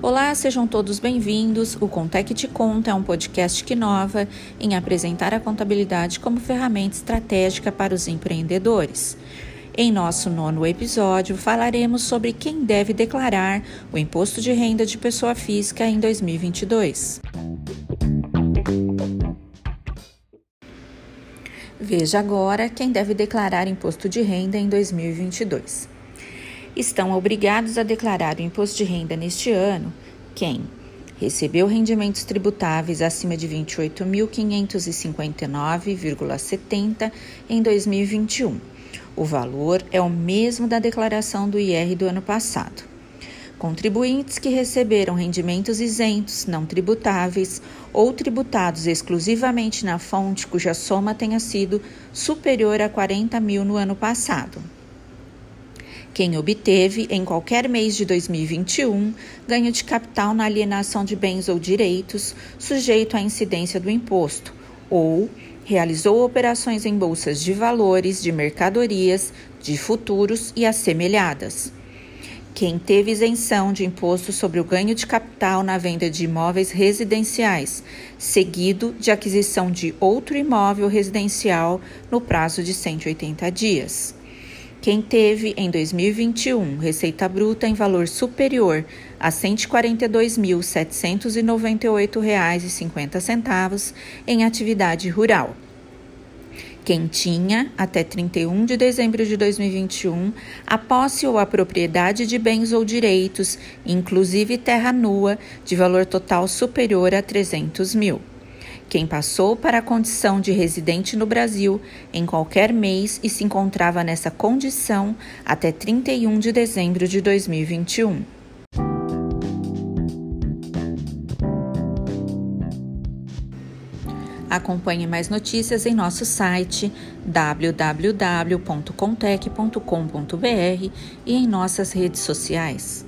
Olá, sejam todos bem-vindos. O Contec Te Conta é um podcast que inova em apresentar a contabilidade como ferramenta estratégica para os empreendedores. Em nosso nono episódio, falaremos sobre quem deve declarar o imposto de renda de pessoa física em 2022. Veja agora quem deve declarar imposto de renda em 2022 estão obrigados a declarar o imposto de renda neste ano quem recebeu rendimentos tributáveis acima de 28.559,70 em 2021. O valor é o mesmo da declaração do IR do ano passado. Contribuintes que receberam rendimentos isentos, não tributáveis ou tributados exclusivamente na fonte cuja soma tenha sido superior a 40 mil no ano passado quem obteve, em qualquer mês de 2021, ganho de capital na alienação de bens ou direitos sujeito à incidência do imposto, ou realizou operações em bolsas de valores, de mercadorias, de futuros e assemelhadas. Quem teve isenção de imposto sobre o ganho de capital na venda de imóveis residenciais, seguido de aquisição de outro imóvel residencial no prazo de 180 dias. Quem teve em 2021 receita bruta em valor superior a R$ 142.798,50 em atividade rural. Quem tinha, até 31 de dezembro de 2021, a posse ou a propriedade de bens ou direitos, inclusive terra nua, de valor total superior a 300 mil quem passou para a condição de residente no Brasil em qualquer mês e se encontrava nessa condição até 31 de dezembro de 2021. Acompanhe mais notícias em nosso site www.contec.com.br e em nossas redes sociais.